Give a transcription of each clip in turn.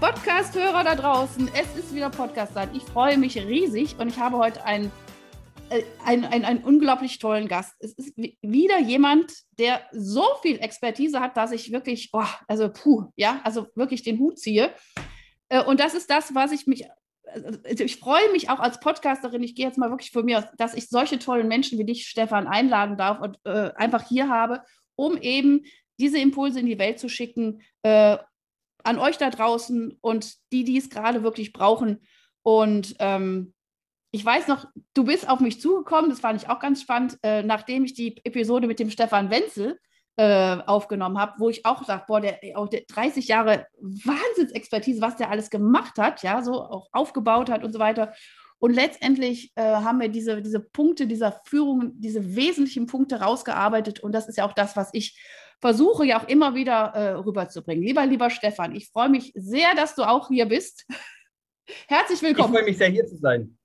Podcast-Hörer da draußen, es ist wieder Podcast-Zeit. Ich freue mich riesig und ich habe heute einen, äh, einen, einen, einen unglaublich tollen Gast. Es ist wieder jemand, der so viel Expertise hat, dass ich wirklich, oh, also puh, ja, also wirklich den Hut ziehe. Äh, und das ist das, was ich mich also ich freue mich auch als Podcasterin, ich gehe jetzt mal wirklich von mir aus, dass ich solche tollen Menschen wie dich, Stefan, einladen darf und äh, einfach hier habe, um eben diese Impulse in die Welt zu schicken, äh, an euch da draußen und die, die es gerade wirklich brauchen. Und ähm, ich weiß noch, du bist auf mich zugekommen, das fand ich auch ganz spannend, äh, nachdem ich die Episode mit dem Stefan Wenzel äh, aufgenommen habe, wo ich auch sage, boah, der, auch der 30 Jahre Wahnsinnsexpertise, was der alles gemacht hat, ja, so auch aufgebaut hat und so weiter. Und letztendlich äh, haben wir diese, diese Punkte dieser Führung, diese wesentlichen Punkte rausgearbeitet. Und das ist ja auch das, was ich versuche ja auch immer wieder äh, rüberzubringen. Lieber, lieber Stefan, ich freue mich sehr, dass du auch hier bist. Herzlich willkommen. Ich freue mich sehr, hier zu sein.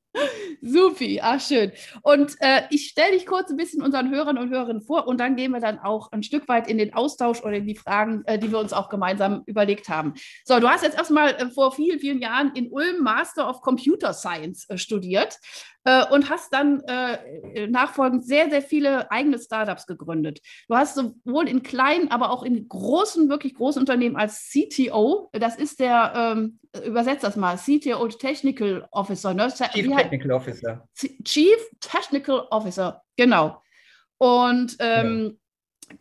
Supi, ach schön. Und äh, ich stelle dich kurz ein bisschen unseren Hörern und Hörerinnen vor und dann gehen wir dann auch ein Stück weit in den Austausch oder in die Fragen, äh, die wir uns auch gemeinsam überlegt haben. So, du hast jetzt erstmal äh, vor vielen, vielen Jahren in Ulm Master of Computer Science äh, studiert äh, und hast dann äh, nachfolgend sehr, sehr viele eigene Startups gegründet. Du hast sowohl in kleinen, aber auch in großen, wirklich großen Unternehmen als CTO, das ist der, ähm, übersetzt das mal, CTO Technical Officer. Ne? Chief Technical Officer. Chief Technical Officer, genau. Und, ähm,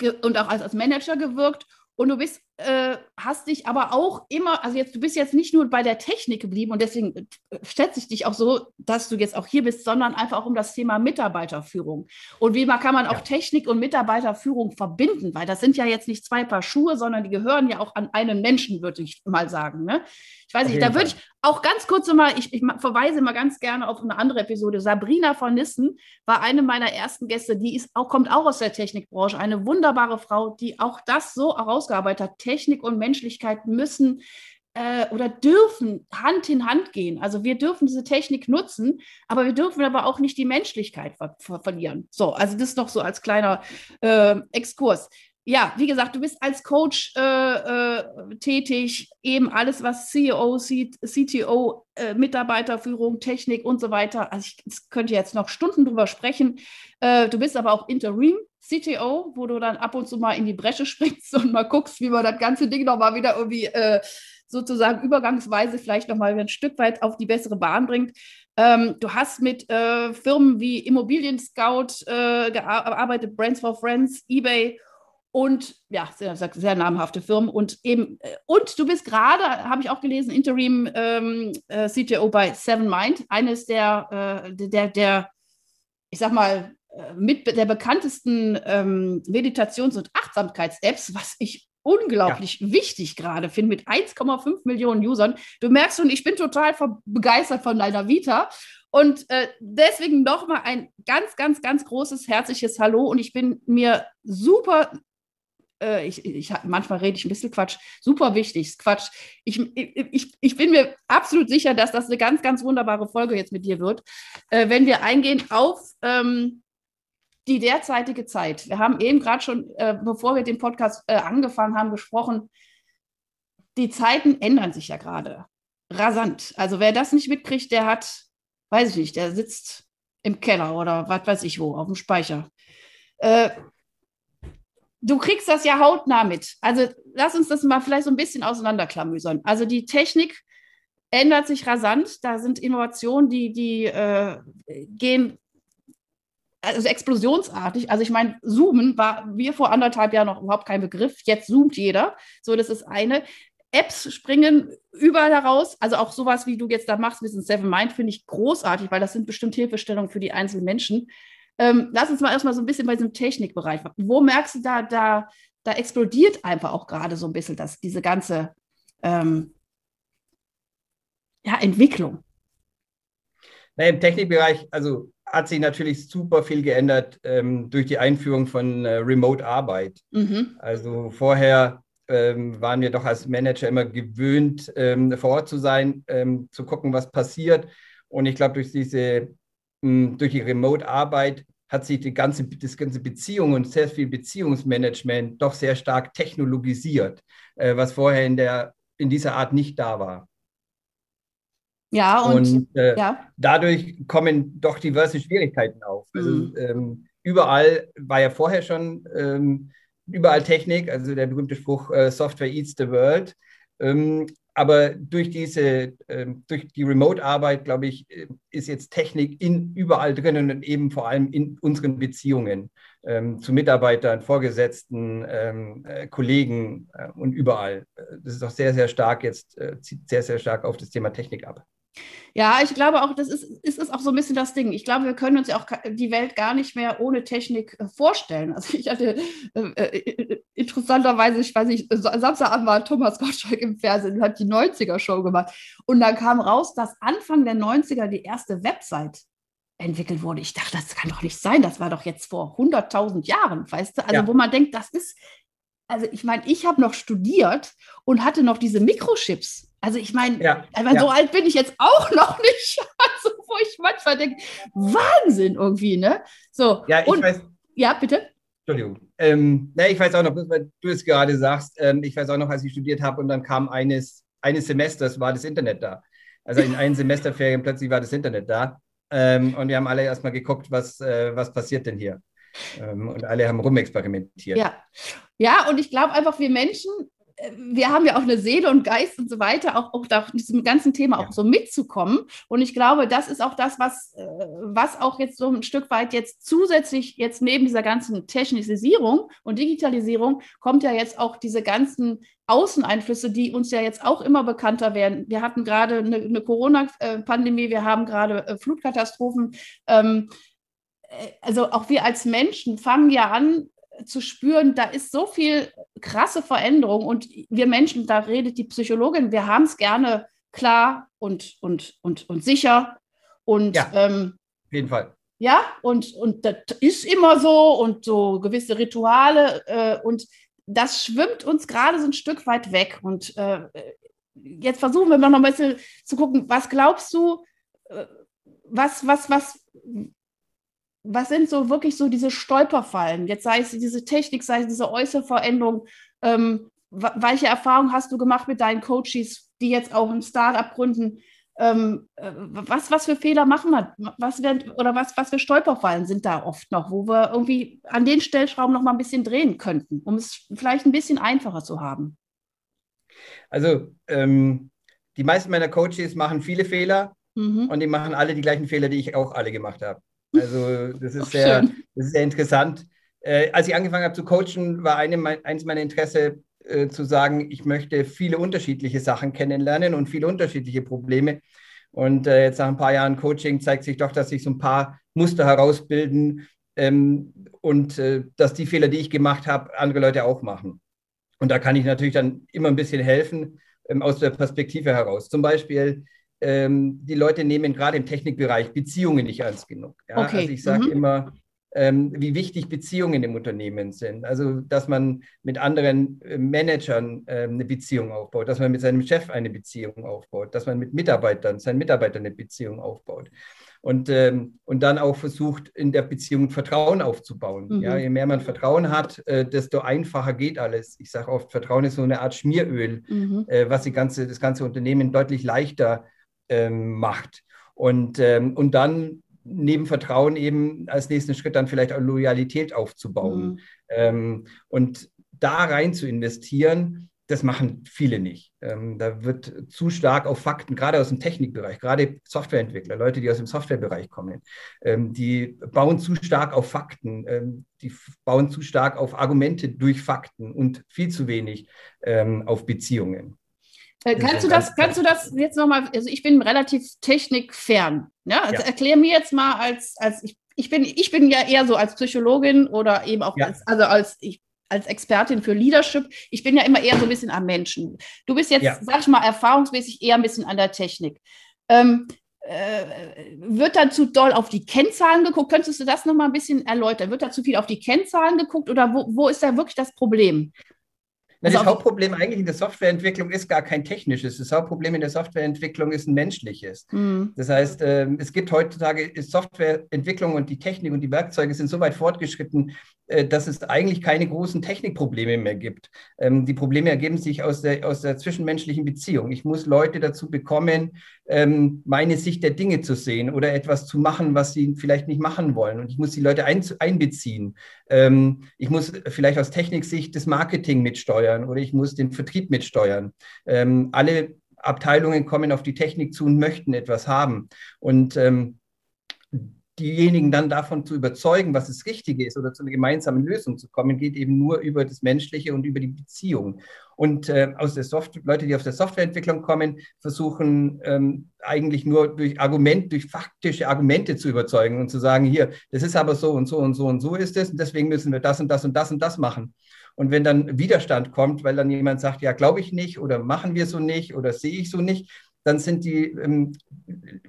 ja. und auch als, als Manager gewirkt. Und du bist äh, hast dich aber auch immer, also jetzt, du bist jetzt nicht nur bei der Technik geblieben und deswegen äh, schätze ich dich auch so, dass du jetzt auch hier bist, sondern einfach auch um das Thema Mitarbeiterführung. Und wie kann man auch ja. Technik und Mitarbeiterführung verbinden? Weil das sind ja jetzt nicht zwei Paar Schuhe, sondern die gehören ja auch an einen Menschen, würde ich mal sagen. Ne? Ich weiß nicht, da würde ich auch ganz kurz mal, ich, ich, verweise mal ganz gerne auf eine andere Episode. Sabrina von Nissen war eine meiner ersten Gäste, die ist auch, kommt auch aus der Technikbranche, eine wunderbare Frau, die auch das so herausgearbeitet hat. Technik und Menschlichkeit müssen äh, oder dürfen Hand in Hand gehen. Also wir dürfen diese Technik nutzen, aber wir dürfen aber auch nicht die Menschlichkeit ver ver verlieren. So, also das noch so als kleiner äh, Exkurs ja, wie gesagt, du bist als Coach äh, äh, tätig, eben alles, was CEO, C CTO, äh, Mitarbeiterführung, Technik und so weiter. Also ich, ich könnte jetzt noch Stunden drüber sprechen. Äh, du bist aber auch Interim CTO, wo du dann ab und zu mal in die Bresche springst und mal guckst, wie man das ganze Ding nochmal wieder irgendwie äh, sozusagen übergangsweise vielleicht nochmal ein Stück weit auf die bessere Bahn bringt. Ähm, du hast mit äh, Firmen wie Immobilien Scout gearbeitet, Brands for Friends, eBay und ja, sehr, sehr namhafte Firmen und eben, äh, und du bist gerade, habe ich auch gelesen, Interim ähm, äh, CTO bei Seven Mind, eines der, äh, der, der, ich sag mal, äh, mit der bekanntesten ähm, Meditations- und Achtsamkeits-Apps, was ich unglaublich ja. wichtig gerade finde, mit 1,5 Millionen Usern. Du merkst schon, ich bin total begeistert von deiner Vita. Und äh, deswegen nochmal ein ganz, ganz, ganz großes, herzliches Hallo. Und ich bin mir super äh, ich, ich, manchmal rede ich ein bisschen Quatsch, super wichtig, Quatsch. Ich, ich, ich bin mir absolut sicher, dass das eine ganz, ganz wunderbare Folge jetzt mit dir wird, äh, wenn wir eingehen auf ähm, die derzeitige Zeit. Wir haben eben gerade schon, äh, bevor wir den Podcast äh, angefangen haben, gesprochen, die Zeiten ändern sich ja gerade rasant. Also wer das nicht mitkriegt, der hat, weiß ich nicht, der sitzt im Keller oder was weiß ich wo, auf dem Speicher. Äh, du kriegst das ja hautnah mit. Also lass uns das mal vielleicht so ein bisschen auseinanderklamüsern. Also die Technik ändert sich rasant. Da sind Innovationen, die, die äh, gehen also explosionsartig. Also ich meine, Zoomen war mir vor anderthalb Jahren noch überhaupt kein Begriff. Jetzt zoomt jeder. So, das ist eine. Apps springen überall heraus. Also auch sowas, wie du jetzt da machst, mit Seven Mind, finde ich großartig, weil das sind bestimmt Hilfestellungen für die einzelnen Menschen. Ähm, lass uns mal erstmal so ein bisschen bei diesem Technikbereich. Wo merkst du da, da, da explodiert einfach auch gerade so ein bisschen das, diese ganze ähm, ja, Entwicklung? Na, Im Technikbereich, also hat sich natürlich super viel geändert ähm, durch die Einführung von äh, Remote-Arbeit. Mhm. Also vorher ähm, waren wir doch als Manager immer gewöhnt, ähm, vor Ort zu sein, ähm, zu gucken, was passiert. Und ich glaube, durch diese, mh, durch die Remote-Arbeit hat sich die ganze, das ganze Beziehung und sehr viel Beziehungsmanagement doch sehr stark technologisiert, äh, was vorher in, der, in dieser Art nicht da war. Ja, und, und äh, ja. dadurch kommen doch diverse Schwierigkeiten auf. Also mhm. ähm, überall war ja vorher schon ähm, überall Technik, also der berühmte Spruch äh, Software eats the world. Ähm, aber durch diese, ähm, durch die Remote-Arbeit, glaube ich, äh, ist jetzt Technik in, überall drin und eben vor allem in unseren Beziehungen ähm, zu Mitarbeitern, Vorgesetzten, ähm, äh, Kollegen äh, und überall. Das ist auch sehr, sehr stark jetzt, äh, zieht sehr, sehr stark auf das Thema Technik ab. Ja, ich glaube auch, das ist, ist, auch so ein bisschen das Ding. Ich glaube, wir können uns ja auch die Welt gar nicht mehr ohne Technik äh, vorstellen. Also ich hatte äh, äh interessanterweise, ich weiß nicht, Samstagabend war Thomas Gottschalk im Fernsehen und hat die 90er-Show gemacht. Und dann kam raus, dass Anfang der 90er die erste Website entwickelt wurde. Ich dachte, das kann doch nicht sein. Das war doch jetzt vor 100.000 Jahren, weißt du? Also ja. wo man denkt, das ist, also ich meine, ich habe noch studiert und hatte noch diese Mikrochips. Also ich meine, ja, ja. so alt bin ich jetzt auch noch nicht. Also wo ich manchmal denke, Wahnsinn irgendwie, ne? So. Ja, ich und, weiß. Ja, bitte. Entschuldigung. Ähm, na, ich weiß auch noch, weil du es gerade sagst, ähm, ich weiß auch noch, als ich studiert habe und dann kam eines, eines Semesters, war das Internet da. Also in einem Semesterferien plötzlich war das Internet da. Ähm, und wir haben alle erstmal geguckt, was, äh, was passiert denn hier. Ähm, und alle haben rumexperimentiert. Ja, ja und ich glaube einfach, wir Menschen, äh, wir haben ja auch eine Seele und Geist und so weiter, auch, auch da diesem ganzen Thema ja. auch so mitzukommen. Und ich glaube, das ist auch das, was, äh, was auch jetzt so ein Stück weit jetzt zusätzlich jetzt neben dieser ganzen Technisierung und Digitalisierung kommt ja jetzt auch diese ganzen Außeneinflüsse, die uns ja jetzt auch immer bekannter werden. Wir hatten gerade eine, eine Corona-Pandemie, wir haben gerade äh, Flutkatastrophen. Ähm, also auch wir als Menschen fangen ja an zu spüren, da ist so viel krasse Veränderung und wir Menschen, da redet die Psychologin, wir haben es gerne klar und, und, und, und sicher und ja, ähm, auf jeden Fall. Ja, und, und das ist immer so und so gewisse Rituale äh, und das schwimmt uns gerade so ein Stück weit weg. Und äh, jetzt versuchen wir noch ein bisschen zu gucken, was glaubst du, äh, was, was, was, was sind so wirklich so diese Stolperfallen? Jetzt sei es diese Technik, sei es diese äußere Veränderung. Ähm, welche Erfahrungen hast du gemacht mit deinen Coaches, die jetzt auch ein Startup gründen? Ähm, äh, was, was für Fehler machen wir? Was werden, oder was, was für Stolperfallen sind da oft noch, wo wir irgendwie an den Stellschrauben noch mal ein bisschen drehen könnten, um es vielleicht ein bisschen einfacher zu haben? Also ähm, die meisten meiner Coaches machen viele Fehler mhm. und die machen alle die gleichen Fehler, die ich auch alle gemacht habe. Also das ist, sehr, das ist sehr interessant. Äh, als ich angefangen habe zu coachen, war eine, eines meiner Interesse äh, zu sagen, ich möchte viele unterschiedliche Sachen kennenlernen und viele unterschiedliche Probleme. Und äh, jetzt nach ein paar Jahren Coaching zeigt sich doch, dass sich so ein paar Muster herausbilden ähm, und äh, dass die Fehler, die ich gemacht habe, andere Leute auch machen. Und da kann ich natürlich dann immer ein bisschen helfen ähm, aus der Perspektive heraus. Zum Beispiel, ähm, die Leute nehmen gerade im Technikbereich Beziehungen nicht ernst genug. Ja? Okay. Also ich sage mhm. immer, ähm, wie wichtig Beziehungen im Unternehmen sind. Also, dass man mit anderen äh, Managern äh, eine Beziehung aufbaut, dass man mit seinem Chef eine Beziehung aufbaut, dass man mit Mitarbeitern, seinen Mitarbeitern eine Beziehung aufbaut. Und, ähm, und dann auch versucht, in der Beziehung Vertrauen aufzubauen. Mhm. Ja, je mehr man Vertrauen hat, äh, desto einfacher geht alles. Ich sage oft, Vertrauen ist so eine Art Schmieröl, mhm. äh, was die ganze, das ganze Unternehmen deutlich leichter ähm, macht. Und, ähm, und dann neben Vertrauen eben als nächsten Schritt dann vielleicht auch Loyalität aufzubauen. Mhm. Ähm, und da rein zu investieren, das machen viele nicht. Ähm, da wird zu stark auf Fakten, gerade aus dem Technikbereich, gerade Softwareentwickler, Leute, die aus dem Softwarebereich kommen, ähm, die bauen zu stark auf Fakten, ähm, die bauen zu stark auf Argumente durch Fakten und viel zu wenig ähm, auf Beziehungen. Äh, kannst, du das, kannst du das jetzt nochmal, also ich bin relativ technikfern. Ja? Also ja. erklär mir jetzt mal als, als ich, ich bin, ich bin ja eher so als Psychologin oder eben auch ja. als, also als ich als Expertin für Leadership, ich bin ja immer eher so ein bisschen am Menschen. Du bist jetzt, ja. sag ich mal, erfahrungsmäßig eher ein bisschen an der Technik. Ähm, äh, wird da zu doll auf die Kennzahlen geguckt? Könntest du das nochmal ein bisschen erläutern? Wird da zu viel auf die Kennzahlen geguckt oder wo, wo ist da wirklich das Problem? Na, das Hauptproblem eigentlich in der Softwareentwicklung ist gar kein technisches. Das Hauptproblem in der Softwareentwicklung ist ein menschliches. Mhm. Das heißt, ähm, es gibt heutzutage Softwareentwicklung und die Technik und die Werkzeuge sind so weit fortgeschritten, dass es eigentlich keine großen Technikprobleme mehr gibt. Ähm, die Probleme ergeben sich aus der, aus der zwischenmenschlichen Beziehung. Ich muss Leute dazu bekommen, ähm, meine Sicht der Dinge zu sehen oder etwas zu machen, was sie vielleicht nicht machen wollen. Und ich muss die Leute ein, einbeziehen. Ähm, ich muss vielleicht aus Techniksicht das Marketing mitsteuern oder ich muss den Vertrieb mitsteuern. alle Abteilungen kommen auf die Technik zu und möchten etwas haben. Und ähm, diejenigen dann davon zu überzeugen, was das Richtige ist oder zu einer gemeinsamen Lösung zu kommen, geht eben nur über das Menschliche und über die Beziehung. Und äh, aus der Soft Leute, die aus der Softwareentwicklung kommen, versuchen ähm, eigentlich nur durch Argument, durch faktische Argumente zu überzeugen und zu sagen, hier, das ist aber so und so und so und so ist es und deswegen müssen wir das und das und das und das machen. Und wenn dann Widerstand kommt, weil dann jemand sagt, ja, glaube ich nicht oder machen wir so nicht oder sehe ich so nicht, dann sind die ähm,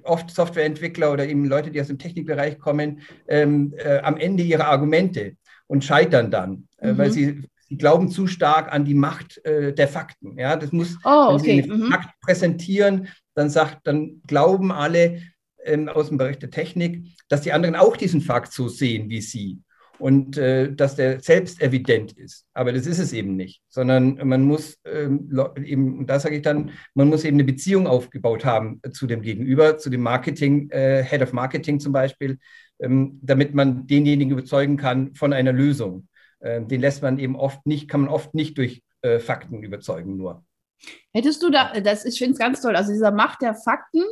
oft Softwareentwickler oder eben Leute, die aus dem Technikbereich kommen, ähm, äh, am Ende ihrer Argumente und scheitern dann, äh, mhm. weil sie, sie glauben zu stark an die Macht äh, der Fakten. Ja, das muss, oh, okay. wenn sie einen mhm. Fakt präsentieren, dann sagt, dann glauben alle ähm, aus dem Bereich der Technik, dass die anderen auch diesen Fakt so sehen wie sie und äh, dass der selbst evident ist. Aber das ist es eben nicht, sondern man muss ähm, eben, und da sage ich dann, man muss eben eine Beziehung aufgebaut haben zu dem Gegenüber, zu dem Marketing, äh, Head of Marketing zum Beispiel, ähm, damit man denjenigen überzeugen kann von einer Lösung. Ähm, den lässt man eben oft nicht, kann man oft nicht durch äh, Fakten überzeugen nur. Hättest du da, das ich finde es ganz toll, also dieser Macht der Fakten,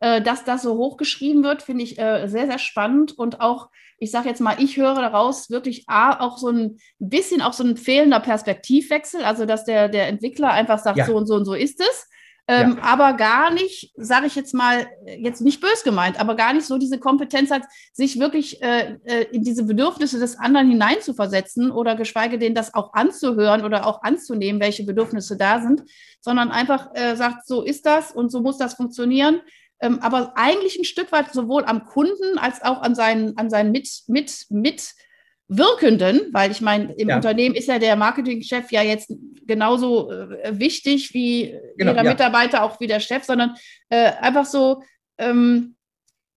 äh, dass das so hochgeschrieben wird, finde ich äh, sehr, sehr spannend und auch, ich sage jetzt mal, ich höre daraus wirklich A, auch so ein bisschen auch so ein fehlender Perspektivwechsel, also dass der, der Entwickler einfach sagt, ja. so und so und so ist es. Ähm, ja. aber gar nicht, sage ich jetzt mal, jetzt nicht bös gemeint, aber gar nicht so diese Kompetenz hat, sich wirklich äh, äh in diese Bedürfnisse des anderen hineinzuversetzen oder geschweige denn das auch anzuhören oder auch anzunehmen, welche Bedürfnisse da sind, sondern einfach äh, sagt, so ist das und so muss das funktionieren ähm, aber eigentlich ein Stück weit sowohl am Kunden als auch an seinen, an seinen mit, mit, Mitwirkenden, weil ich meine, im ja. Unternehmen ist ja der Marketingchef ja jetzt genauso äh, wichtig wie genau, jeder ja. Mitarbeiter, auch wie der Chef, sondern äh, einfach so ähm,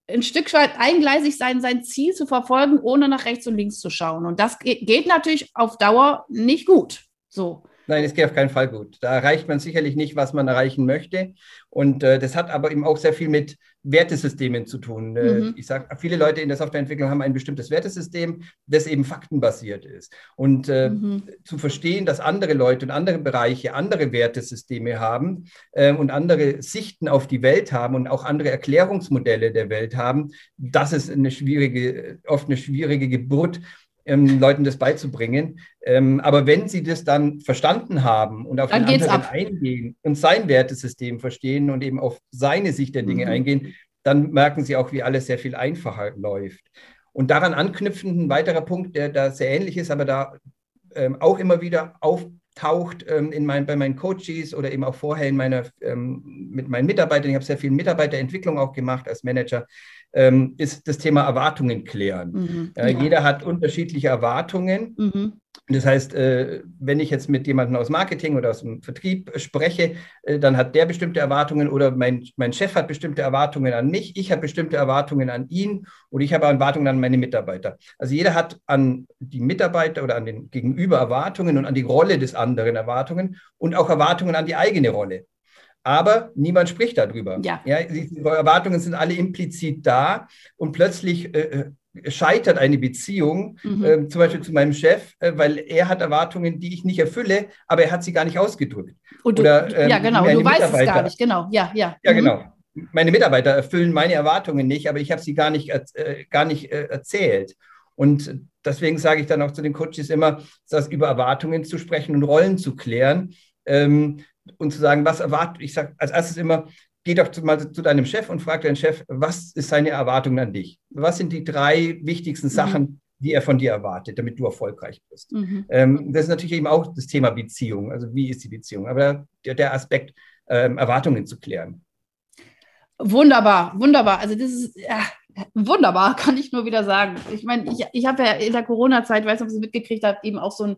ein Stück weit eingleisig sein, sein Ziel zu verfolgen, ohne nach rechts und links zu schauen. Und das geht, geht natürlich auf Dauer nicht gut. So. Nein, es geht auf keinen Fall gut. Da erreicht man sicherlich nicht, was man erreichen möchte. Und äh, das hat aber eben auch sehr viel mit Wertesystemen zu tun. Äh, mhm. Ich sage, viele Leute in der Softwareentwicklung haben ein bestimmtes Wertesystem, das eben faktenbasiert ist. Und äh, mhm. zu verstehen, dass andere Leute und andere Bereiche andere Wertesysteme haben äh, und andere Sichten auf die Welt haben und auch andere Erklärungsmodelle der Welt haben, das ist eine schwierige, oft eine schwierige Geburt ähm, Leuten das beizubringen. Ähm, aber wenn sie das dann verstanden haben und auf dann den anderen ab. eingehen und sein Wertesystem verstehen und eben auf seine Sicht der Dinge mhm. eingehen, dann merken sie auch, wie alles sehr viel einfacher läuft. Und daran anknüpfend ein weiterer Punkt, der da sehr ähnlich ist, aber da ähm, auch immer wieder auftaucht ähm, in mein, bei meinen Coaches oder eben auch vorher in meiner, ähm, mit meinen Mitarbeitern. Ich habe sehr viel Mitarbeiterentwicklung auch gemacht als Manager ähm, ist das Thema Erwartungen klären. Mhm, äh, ja. Jeder hat unterschiedliche Erwartungen. Mhm. Das heißt, äh, wenn ich jetzt mit jemandem aus Marketing oder aus dem Vertrieb spreche, äh, dann hat der bestimmte Erwartungen oder mein, mein Chef hat bestimmte Erwartungen an mich, ich habe bestimmte Erwartungen an ihn oder ich habe Erwartungen an meine Mitarbeiter. Also jeder hat an die Mitarbeiter oder an den Gegenüber Erwartungen und an die Rolle des anderen Erwartungen und auch Erwartungen an die eigene Rolle aber niemand spricht darüber. Ja. Ja, die Erwartungen sind alle implizit da und plötzlich äh, äh, scheitert eine Beziehung, mhm. äh, zum Beispiel zu meinem Chef, äh, weil er hat Erwartungen, die ich nicht erfülle, aber er hat sie gar nicht ausgedrückt. Und du, Oder, ähm, ja, genau, du weißt es gar nicht, genau, ja, ja. Ja, mhm. genau. Meine Mitarbeiter erfüllen meine Erwartungen nicht, aber ich habe sie gar nicht, äh, gar nicht äh, erzählt. Und deswegen sage ich dann auch zu den Coaches immer, dass über Erwartungen zu sprechen und Rollen zu klären, ähm, und zu sagen, was erwartet, ich sage als erstes immer, geh doch mal zu deinem Chef und frag deinen Chef, was ist seine Erwartung an dich? Was sind die drei wichtigsten mhm. Sachen, mhm. die er von dir erwartet, damit du erfolgreich bist? Mhm. Ähm, das ist natürlich eben auch das Thema Beziehung. Also wie ist die Beziehung? Aber der, der Aspekt, ähm, Erwartungen zu klären. Wunderbar, wunderbar. Also das ist ja, wunderbar, kann ich nur wieder sagen. Ich meine, ich, ich habe ja in der Corona-Zeit, weiß nicht, ob Sie es mitgekriegt haben, eben auch so ein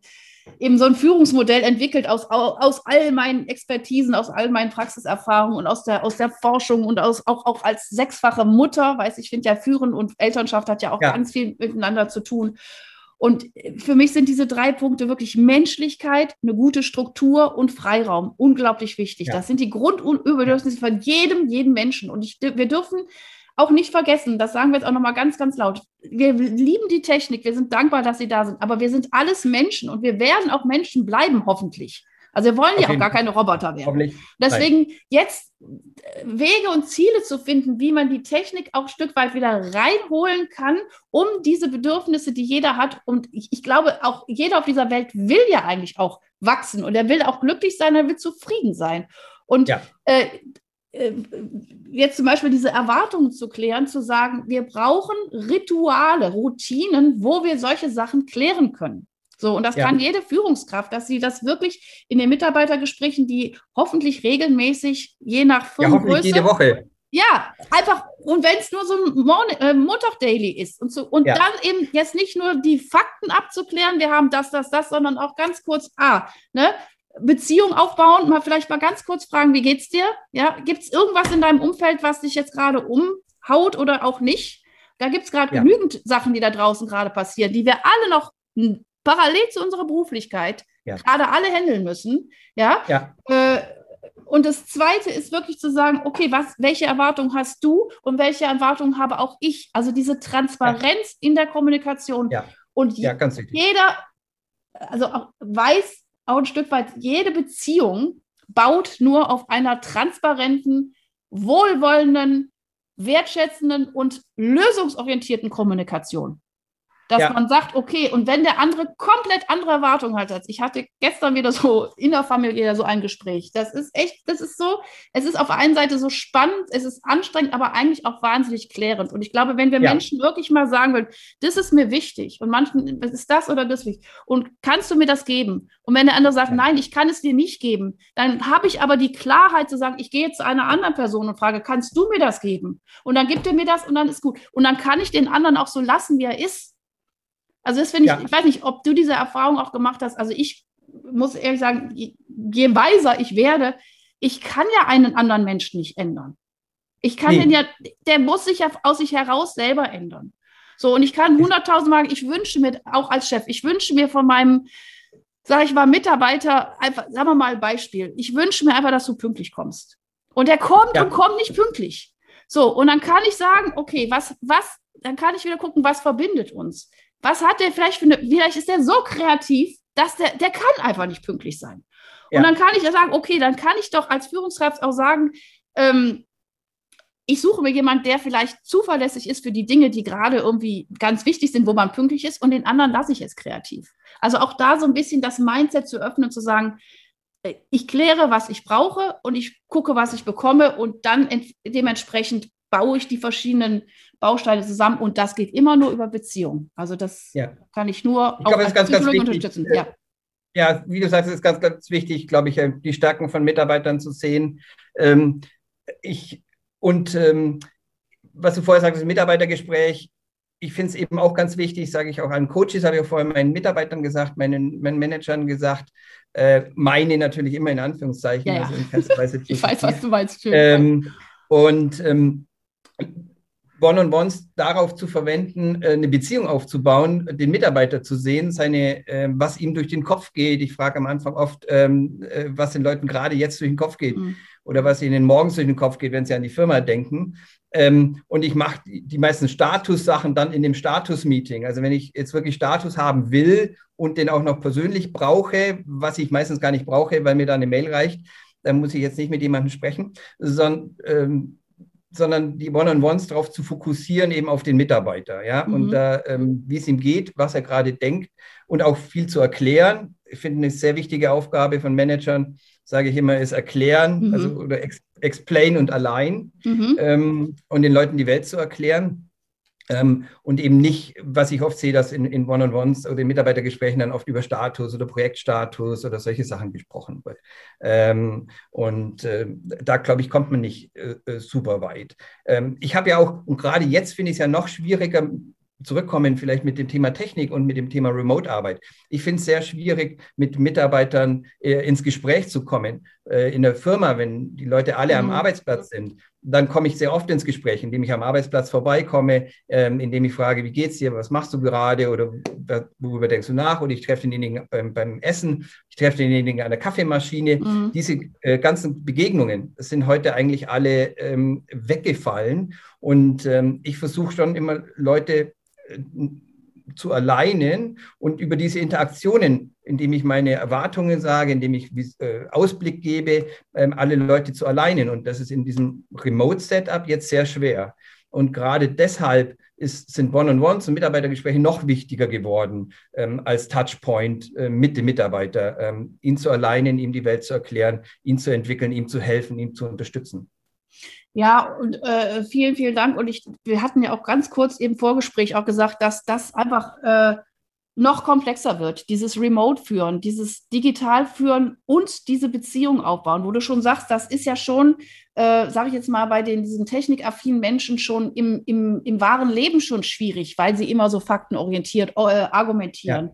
eben so ein Führungsmodell entwickelt aus, aus all meinen Expertisen, aus all meinen Praxiserfahrungen und aus der, aus der Forschung und aus, auch, auch als sechsfache Mutter, weiß ich, finde ja Führen und Elternschaft hat ja auch ja. ganz viel miteinander zu tun. Und für mich sind diese drei Punkte wirklich Menschlichkeit, eine gute Struktur und Freiraum unglaublich wichtig. Ja. Das sind die Grundüberdürfnisse von jedem, jeden Menschen. Und ich, wir dürfen auch nicht vergessen, das sagen wir jetzt auch nochmal ganz, ganz laut. Wir lieben die Technik, wir sind dankbar, dass sie da sind, aber wir sind alles Menschen und wir werden auch Menschen bleiben, hoffentlich. Also wir wollen ja auch gar keine Roboter werden. Deswegen jetzt äh, Wege und Ziele zu finden, wie man die Technik auch ein Stück weit wieder reinholen kann, um diese Bedürfnisse, die jeder hat. Und ich, ich glaube, auch jeder auf dieser Welt will ja eigentlich auch wachsen und er will auch glücklich sein, er will zufrieden sein. Und ja. äh, jetzt zum Beispiel diese Erwartungen zu klären, zu sagen, wir brauchen Rituale, Routinen, wo wir solche Sachen klären können. So, und das ja. kann jede Führungskraft, dass sie das wirklich in den Mitarbeitergesprächen, die hoffentlich regelmäßig, je nach Firmengröße. Ja, jede Woche. Ja, einfach, und wenn es nur so ein Mon äh, Montag-Daily ist und, so, und ja. dann eben jetzt nicht nur die Fakten abzuklären, wir haben das, das, das, sondern auch ganz kurz, ah, ne, Beziehung aufbauen, mal vielleicht mal ganz kurz fragen, wie geht's dir? Ja, gibt es irgendwas in deinem Umfeld, was dich jetzt gerade umhaut oder auch nicht? Da gibt es gerade ja. genügend Sachen, die da draußen gerade passieren, die wir alle noch parallel zu unserer Beruflichkeit ja. gerade alle handeln müssen. Ja. ja. Äh, und das Zweite ist wirklich zu sagen, okay, was, welche Erwartungen hast du und welche Erwartungen habe auch ich? Also diese Transparenz in der Kommunikation. Ja. Und jeder, also auch weiß, auch ein Stück weit, jede Beziehung baut nur auf einer transparenten, wohlwollenden, wertschätzenden und lösungsorientierten Kommunikation dass ja. man sagt, okay, und wenn der andere komplett andere Erwartungen hat als ich hatte gestern wieder so innerfamiliär so ein Gespräch. Das ist echt, das ist so, es ist auf der einen Seite so spannend, es ist anstrengend, aber eigentlich auch wahnsinnig klärend. Und ich glaube, wenn wir ja. Menschen wirklich mal sagen würden, das ist mir wichtig und manchen, ist das oder das wichtig und kannst du mir das geben? Und wenn der andere sagt, ja. nein, ich kann es dir nicht geben, dann habe ich aber die Klarheit zu sagen, ich gehe jetzt zu einer anderen Person und frage, kannst du mir das geben? Und dann gibt er mir das und dann ist gut. Und dann kann ich den anderen auch so lassen, wie er ist also das finde ich, ja. ich weiß nicht, ob du diese Erfahrung auch gemacht hast. Also ich muss ehrlich sagen, je, je weiser ich werde, ich kann ja einen anderen Menschen nicht ändern. Ich kann nee. den ja, der muss sich ja aus sich heraus selber ändern. So, und ich kann hunderttausend Mal, ich wünsche mir, auch als Chef, ich wünsche mir von meinem, sag ich mal, Mitarbeiter, einfach, sagen wir mal ein Beispiel, ich wünsche mir einfach, dass du pünktlich kommst. Und der kommt ja. und kommt nicht pünktlich. So, und dann kann ich sagen, okay, was, was, dann kann ich wieder gucken, was verbindet uns was hat der vielleicht für eine, vielleicht ist der so kreativ, dass der, der kann einfach nicht pünktlich sein. Ja. Und dann kann ich ja sagen, okay, dann kann ich doch als Führungskraft auch sagen, ähm, ich suche mir jemanden, der vielleicht zuverlässig ist für die Dinge, die gerade irgendwie ganz wichtig sind, wo man pünktlich ist, und den anderen lasse ich jetzt kreativ. Also auch da so ein bisschen das Mindset zu öffnen und zu sagen, äh, ich kläre, was ich brauche und ich gucke, was ich bekomme und dann dementsprechend baue ich die verschiedenen Bausteine zusammen und das geht immer nur über Beziehung. Also das ja. kann ich nur ich glaube, das ist ganz, ganz unterstützen. Ja. ja, wie du sagst, ist ganz, ganz wichtig, glaube ich, die Stärken von Mitarbeitern zu sehen. Ähm, ich, und ähm, was du vorher sagst, das Mitarbeitergespräch, ich finde es eben auch ganz wichtig, sage ich auch an Coaches, habe ich auch vorher meinen Mitarbeitern gesagt, meinen, meinen Managern gesagt, äh, meine natürlich immer in Anführungszeichen. Ja, ja. Also ich weiß, was du meinst. Ähm, und ähm, One-on-Ones darauf zu verwenden, äh, eine Beziehung aufzubauen, den Mitarbeiter zu sehen, seine, äh, was ihm durch den Kopf geht. Ich frage am Anfang oft, ähm, äh, was den Leuten gerade jetzt durch den Kopf geht mhm. oder was ihnen morgens durch den Kopf geht, wenn sie an die Firma denken. Ähm, und ich mache die meisten Status-Sachen dann in dem Status-Meeting. Also wenn ich jetzt wirklich Status haben will und den auch noch persönlich brauche, was ich meistens gar nicht brauche, weil mir da eine Mail reicht, dann muss ich jetzt nicht mit jemandem sprechen, sondern ähm, sondern die One-on-Ones darauf zu fokussieren, eben auf den Mitarbeiter, ja, mhm. und äh, ähm, wie es ihm geht, was er gerade denkt und auch viel zu erklären. ich finde eine sehr wichtige Aufgabe von Managern, sage ich immer, ist erklären, mhm. also oder ex explain und allein mhm. ähm, und den Leuten die Welt zu erklären. Ähm, und eben nicht, was ich oft sehe, dass in, in One-on-Ones oder in Mitarbeitergesprächen dann oft über Status oder Projektstatus oder solche Sachen gesprochen wird. Ähm, und äh, da, glaube ich, kommt man nicht äh, äh super weit. Ähm, ich habe ja auch, und gerade jetzt finde ich es ja noch schwieriger, zurückkommen, vielleicht mit dem Thema Technik und mit dem Thema Remote-Arbeit. Ich finde es sehr schwierig, mit Mitarbeitern äh, ins Gespräch zu kommen. Äh, in der Firma, wenn die Leute alle mhm. am Arbeitsplatz sind, dann komme ich sehr oft ins Gespräch, indem ich am Arbeitsplatz vorbeikomme, ähm, indem ich frage, wie geht's dir, was machst du gerade oder worüber denkst du nach? Oder ich treffe denjenigen ähm, beim Essen, ich treffe denjenigen an der Kaffeemaschine. Mhm. Diese äh, ganzen Begegnungen sind heute eigentlich alle ähm, weggefallen. Und ich versuche schon immer Leute äh, zu alleinen und über diese Interaktionen, indem ich meine Erwartungen sage, indem ich äh, Ausblick gebe, ähm, alle Leute zu alleinen. Und das ist in diesem Remote-Setup jetzt sehr schwer. Und gerade deshalb ist, sind One-on-Ones und Mitarbeitergespräche noch wichtiger geworden ähm, als Touchpoint äh, mit dem Mitarbeiter, ähm, ihn zu alleinen, ihm die Welt zu erklären, ihn zu entwickeln, ihm zu helfen, ihm zu unterstützen. Ja, und äh, vielen, vielen Dank. Und ich, wir hatten ja auch ganz kurz im Vorgespräch auch gesagt, dass das einfach äh, noch komplexer wird, dieses Remote-Führen, dieses Digital-Führen und diese Beziehung aufbauen, wo du schon sagst, das ist ja schon, äh, sage ich jetzt mal, bei den, diesen technikaffinen Menschen schon im, im, im wahren Leben schon schwierig, weil sie immer so faktenorientiert äh, argumentieren.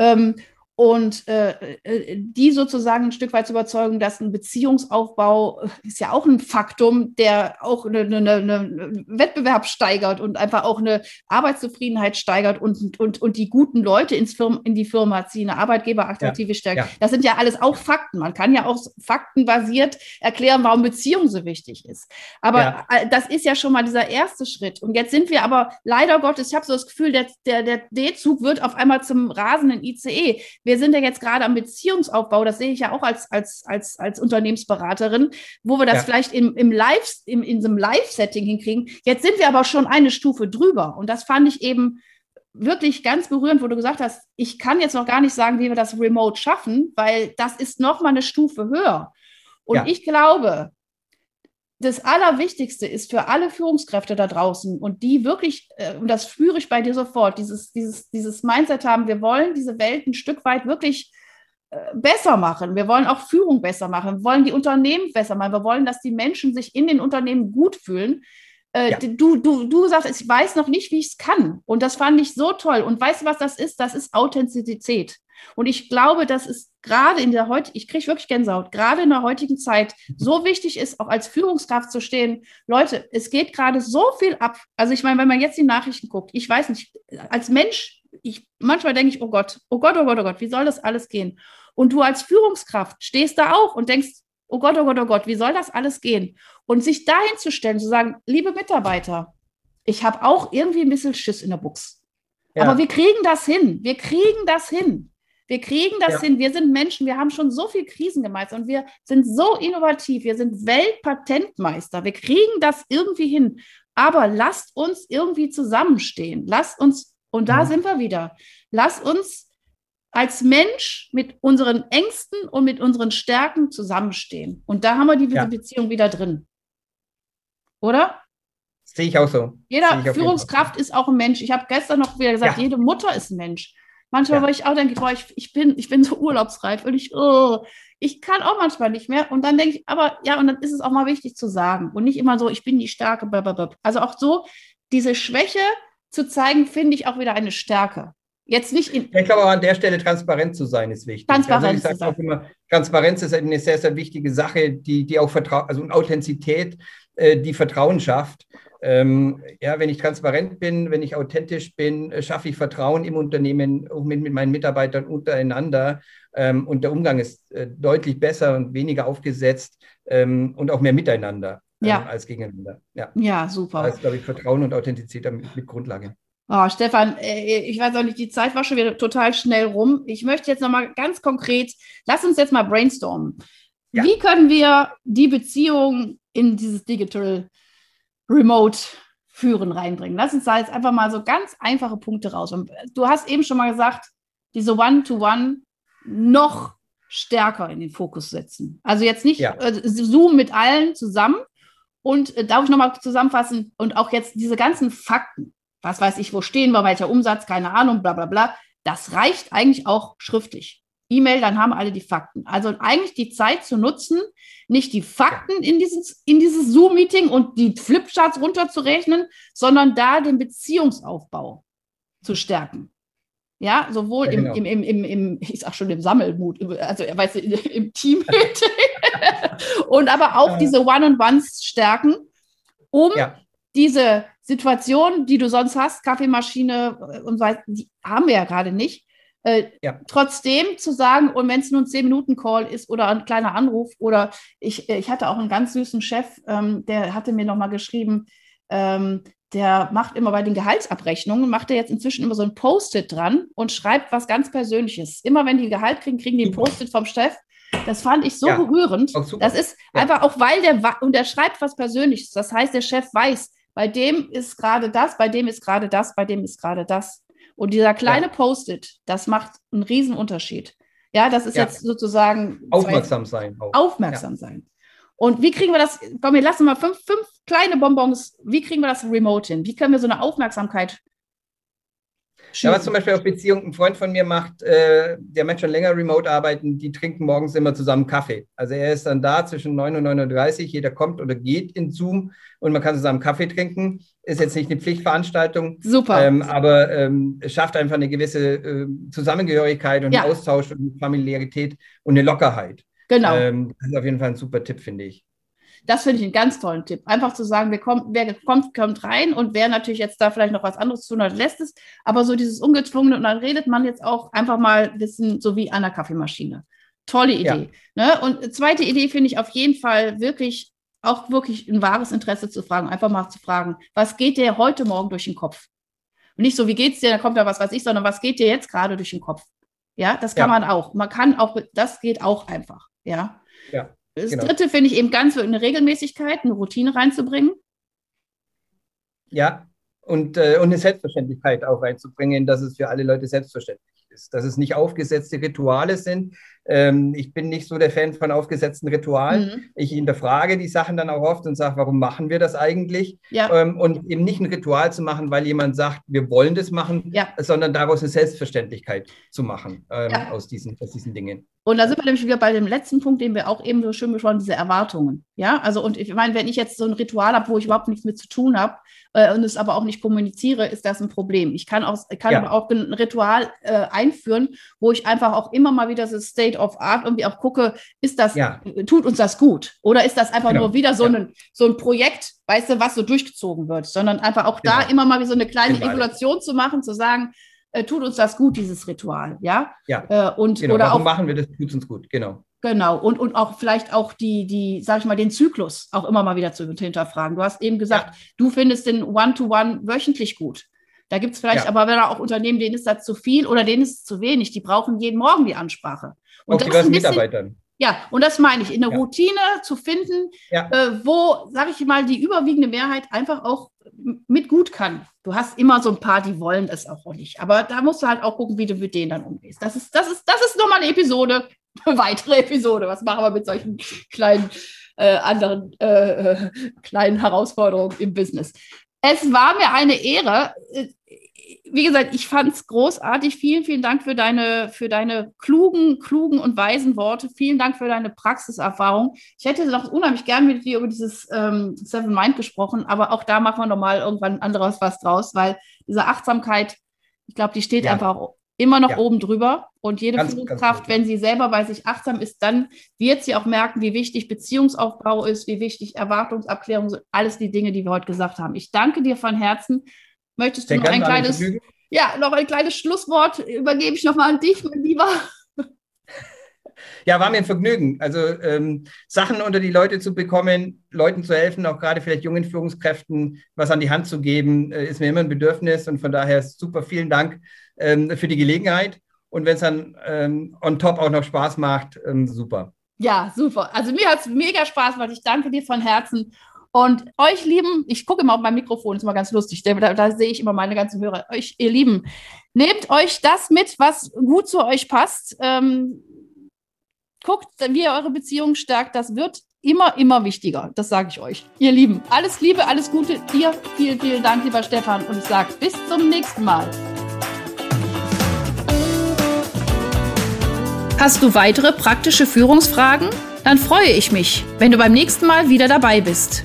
Ja. Ähm, und äh, äh, die sozusagen ein Stück weit zu überzeugen, dass ein Beziehungsaufbau äh, ist ja auch ein Faktum, der auch eine, eine, eine Wettbewerb steigert und einfach auch eine Arbeitszufriedenheit steigert und, und, und die guten Leute ins Firma, in die Firma ziehen, eine Arbeitgeberattraktive ja, stärkt. Ja. Das sind ja alles auch Fakten. Man kann ja auch faktenbasiert erklären, warum Beziehung so wichtig ist. Aber ja. Äh, das ist ja schon mal dieser erste Schritt. Und jetzt sind wir aber leider Gottes, ich habe so das Gefühl, der, der, der D-Zug wird auf einmal zum rasenden ICE wir sind ja jetzt gerade am Beziehungsaufbau, das sehe ich ja auch als, als, als, als Unternehmensberaterin, wo wir das ja. vielleicht im, im Live, im, in so einem Live-Setting hinkriegen. Jetzt sind wir aber schon eine Stufe drüber. Und das fand ich eben wirklich ganz berührend, wo du gesagt hast, ich kann jetzt noch gar nicht sagen, wie wir das remote schaffen, weil das ist noch mal eine Stufe höher. Und ja. ich glaube, das Allerwichtigste ist für alle Führungskräfte da draußen und die wirklich, äh, und das spüre ich bei dir sofort, dieses, dieses, dieses Mindset haben, wir wollen diese Welt ein Stück weit wirklich äh, besser machen. Wir wollen auch Führung besser machen. Wir wollen die Unternehmen besser machen. Wir wollen, dass die Menschen sich in den Unternehmen gut fühlen. Äh, ja. Du, du, du sagst, ich weiß noch nicht, wie ich es kann. Und das fand ich so toll. Und weißt du, was das ist? Das ist Authentizität. Und ich glaube, dass es gerade in der heutigen, ich kriege wirklich Gänsehaut, gerade in der heutigen Zeit so wichtig ist, auch als Führungskraft zu stehen. Leute, es geht gerade so viel ab. Also ich meine, wenn man jetzt die Nachrichten guckt, ich weiß nicht, als Mensch, ich, manchmal denke ich, oh Gott, oh Gott, oh Gott, oh Gott, wie soll das alles gehen? Und du als Führungskraft stehst da auch und denkst, oh Gott, oh Gott, oh Gott, wie soll das alles gehen? Und sich dahin zu stellen, zu sagen, liebe Mitarbeiter, ich habe auch irgendwie ein bisschen Schiss in der Buchs. Ja. Aber wir kriegen das hin. Wir kriegen das hin. Wir kriegen das ja. hin. Wir sind Menschen. Wir haben schon so viel Krisen gemeistert und wir sind so innovativ. Wir sind Weltpatentmeister. Wir kriegen das irgendwie hin. Aber lasst uns irgendwie zusammenstehen. Lasst uns, und da mhm. sind wir wieder, lasst uns als Mensch mit unseren Ängsten und mit unseren Stärken zusammenstehen. Und da haben wir diese ja. Beziehung wieder drin. Oder? Sehe ich auch so. Jeder Führungskraft ist auch ein Mensch. Ich habe gestern noch wieder gesagt, ja. jede Mutter ist ein Mensch. Manchmal, ja. weil ich auch denke, boah, ich, ich, bin, ich bin so urlaubsreif und ich, oh, ich kann auch manchmal nicht mehr. Und dann denke ich, aber ja, und dann ist es auch mal wichtig zu sagen und nicht immer so, ich bin die Starke, blablabla. Also auch so, diese Schwäche zu zeigen, finde ich auch wieder eine Stärke. Jetzt nicht in. Ich glaube, aber an der Stelle transparent zu sein ist wichtig. Transparenz. Also ich sage auch immer, Transparenz ist eine sehr, sehr wichtige Sache, die, die auch Vertrauen, also Authentizität, äh, die Vertrauen schafft. Ähm, ja, wenn ich transparent bin, wenn ich authentisch bin, äh, schaffe ich Vertrauen im Unternehmen, auch mit, mit meinen Mitarbeitern untereinander. Ähm, und der Umgang ist äh, deutlich besser und weniger aufgesetzt ähm, und auch mehr miteinander ähm, ja. als gegeneinander. Ja, ja super. Da ist, glaube ich, Vertrauen und Authentizität mit, mit Grundlage. Oh, Stefan, äh, ich weiß auch nicht, die Zeit war schon wieder total schnell rum. Ich möchte jetzt nochmal ganz konkret, lass uns jetzt mal brainstormen. Ja. Wie können wir die Beziehung in dieses Digital Remote führen reinbringen. Lass uns da jetzt einfach mal so ganz einfache Punkte raus. Und du hast eben schon mal gesagt, diese One-to-One noch stärker in den Fokus setzen. Also jetzt nicht ja. äh, Zoom mit allen zusammen. Und äh, darf ich nochmal zusammenfassen? Und auch jetzt diese ganzen Fakten, was weiß ich, wo stehen wir, welcher Umsatz, keine Ahnung, bla bla bla, das reicht eigentlich auch schriftlich. E-Mail, dann haben alle die Fakten. Also eigentlich die Zeit zu nutzen, nicht die Fakten in dieses, in dieses Zoom-Meeting und die Flipcharts runterzurechnen, sondern da den Beziehungsaufbau zu stärken. Ja, sowohl ja, genau. im, im, im, im, ich sag schon im Sammelmut, also weißt du, im Team und aber auch diese One-on-Ones stärken, um ja. diese Situation, die du sonst hast, Kaffeemaschine äh, und so die haben wir ja gerade nicht. Äh, ja. Trotzdem zu sagen, und wenn es nur ein 10-Minuten-Call ist oder ein kleiner Anruf, oder ich, ich hatte auch einen ganz süßen Chef, ähm, der hatte mir nochmal geschrieben, ähm, der macht immer bei den Gehaltsabrechnungen, macht er jetzt inzwischen immer so ein Post-it dran und schreibt was ganz Persönliches. Immer wenn die Gehalt kriegen, kriegen die ein Post-it vom Chef. Das fand ich so ja, berührend. Das ist ja. einfach auch, weil der, und der schreibt was Persönliches. Das heißt, der Chef weiß, bei dem ist gerade das, bei dem ist gerade das, bei dem ist gerade das. Und dieser kleine ja. Post-it, das macht einen riesen Unterschied. Ja, das ist jetzt sozusagen. Aufmerksam sein. Auch. Aufmerksam sein. Und wie kriegen wir das? Komm, wir lassen mal fünf, fünf kleine Bonbons. Wie kriegen wir das remote hin? Wie können wir so eine Aufmerksamkeit ja, was zum Beispiel auf Beziehung ein Freund von mir macht, äh, der möchte schon länger remote arbeiten, die trinken morgens immer zusammen Kaffee. Also er ist dann da zwischen 9 und 9.30 Uhr, jeder kommt oder geht in Zoom und man kann zusammen Kaffee trinken. Ist jetzt nicht eine Pflichtveranstaltung. Super. Ähm, aber ähm, es schafft einfach eine gewisse äh, Zusammengehörigkeit und ja. Austausch und Familiarität und eine Lockerheit. Genau. Ähm, das ist auf jeden Fall ein super Tipp, finde ich. Das finde ich einen ganz tollen Tipp. Einfach zu sagen, wer kommt, wer kommt, kommt rein und wer natürlich jetzt da vielleicht noch was anderes zu tun hat, lässt es. Aber so dieses Ungezwungene und dann redet man jetzt auch einfach mal wissen, so wie an der Kaffeemaschine. Tolle Idee. Ja. Ne? Und zweite Idee finde ich auf jeden Fall wirklich auch wirklich ein wahres Interesse zu fragen, einfach mal zu fragen, was geht dir heute Morgen durch den Kopf? Und nicht so, wie geht's dir, da kommt da was weiß ich, sondern was geht dir jetzt gerade durch den Kopf? Ja, das kann ja. man auch. Man kann auch, das geht auch einfach. Ja. Ja. Das genau. dritte finde ich eben ganz eine Regelmäßigkeit, eine Routine reinzubringen. Ja, und, äh, und eine Selbstverständlichkeit auch reinzubringen, dass es für alle Leute selbstverständlich ist, dass es nicht aufgesetzte Rituale sind. Ähm, ich bin nicht so der Fan von aufgesetzten Ritualen. Mhm. Ich hinterfrage die Sachen dann auch oft und sage, warum machen wir das eigentlich? Ja. Ähm, und eben nicht ein Ritual zu machen, weil jemand sagt, wir wollen das machen, ja. sondern daraus eine Selbstverständlichkeit zu machen ähm, ja. aus, diesen, aus diesen Dingen. Und da sind wir nämlich wieder bei dem letzten Punkt, den wir auch eben so schön besprochen, diese Erwartungen. Ja, also und ich meine, wenn ich jetzt so ein Ritual habe, wo ich überhaupt nichts mit zu tun habe äh, und es aber auch nicht kommuniziere, ist das ein Problem. Ich kann auch, kann ja. aber auch ein Ritual äh, einführen, wo ich einfach auch immer mal wieder so State of Art irgendwie auch gucke, ist das, ja. tut uns das gut? Oder ist das einfach genau. nur wieder so, ja. ein, so ein Projekt, weißt du, was so durchgezogen wird, sondern einfach auch genau. da immer mal wie so eine kleine genau. Regulation zu machen, zu sagen, äh, tut uns das gut, dieses Ritual, ja? Ja. Äh, und, genau. oder Warum auch, machen wir das, tut uns gut, genau. Genau, und, und auch vielleicht auch die, die, sag ich mal, den Zyklus auch immer mal wieder zu hinterfragen. Du hast eben gesagt, ja. du findest den One-to-One -One wöchentlich gut. Da gibt es vielleicht ja. aber wenn auch Unternehmen, denen ist das zu viel oder denen ist es zu wenig. Die brauchen jeden Morgen die Ansprache. Und auch das diversen Mitarbeitern. Ja, und das meine ich, in der ja. Routine zu finden, ja. äh, wo, sage ich mal, die überwiegende Mehrheit einfach auch mit gut kann. Du hast immer so ein paar, die wollen es auch nicht. Aber da musst du halt auch gucken, wie du mit denen dann umgehst. Das ist, das ist, das ist nochmal eine Episode, eine weitere Episode. Was machen wir mit solchen kleinen äh, anderen äh, äh kleinen Herausforderungen im Business? Es war mir eine Ehre. Wie gesagt, ich fand es großartig. Vielen, vielen Dank für deine, für deine klugen, klugen und weisen Worte. Vielen Dank für deine Praxiserfahrung. Ich hätte noch unheimlich gern mit dir über dieses ähm, Seven Mind gesprochen, aber auch da machen wir nochmal irgendwann anderes was draus, weil diese Achtsamkeit, ich glaube, die steht ja. einfach immer noch ja. oben drüber. Und jede ganz, Führungskraft, ganz wenn sie selber bei sich achtsam ist, dann wird sie auch merken, wie wichtig Beziehungsaufbau ist, wie wichtig Erwartungsabklärung sind, alles die Dinge, die wir heute gesagt haben. Ich danke dir von Herzen. Möchtest du noch ein kleines, ja, noch ein kleines Schlusswort übergebe ich nochmal an dich, mein Lieber. Ja, war mir ein Vergnügen. Also ähm, Sachen unter die Leute zu bekommen, Leuten zu helfen, auch gerade vielleicht jungen Führungskräften was an die Hand zu geben, äh, ist mir immer ein Bedürfnis und von daher super vielen Dank ähm, für die Gelegenheit. Und wenn es dann ähm, on top auch noch Spaß macht, ähm, super. Ja, super. Also mir hat es mega Spaß gemacht. Ich danke dir von Herzen Und euch lieben, ich gucke immer auf mein Mikrofon, ist immer ganz lustig, da, da, sehe ich immer meine ganzen Hörer. Euch, ihr Lieben, nehmt euch das mit, was gut zu euch passt. Ähm, guckt, wie ihr eure Beziehung stärkt. Das wird immer, immer wichtiger. Das sage ich euch. Ihr Lieben, alles Liebe, alles Gute. Dir vielen, vielen Dank, lieber Stefan. Und ich sage bis zum nächsten Mal. Hast du weitere praktische Führungsfragen? Dann freue ich mich, wenn du beim nächsten Mal wieder dabei bist.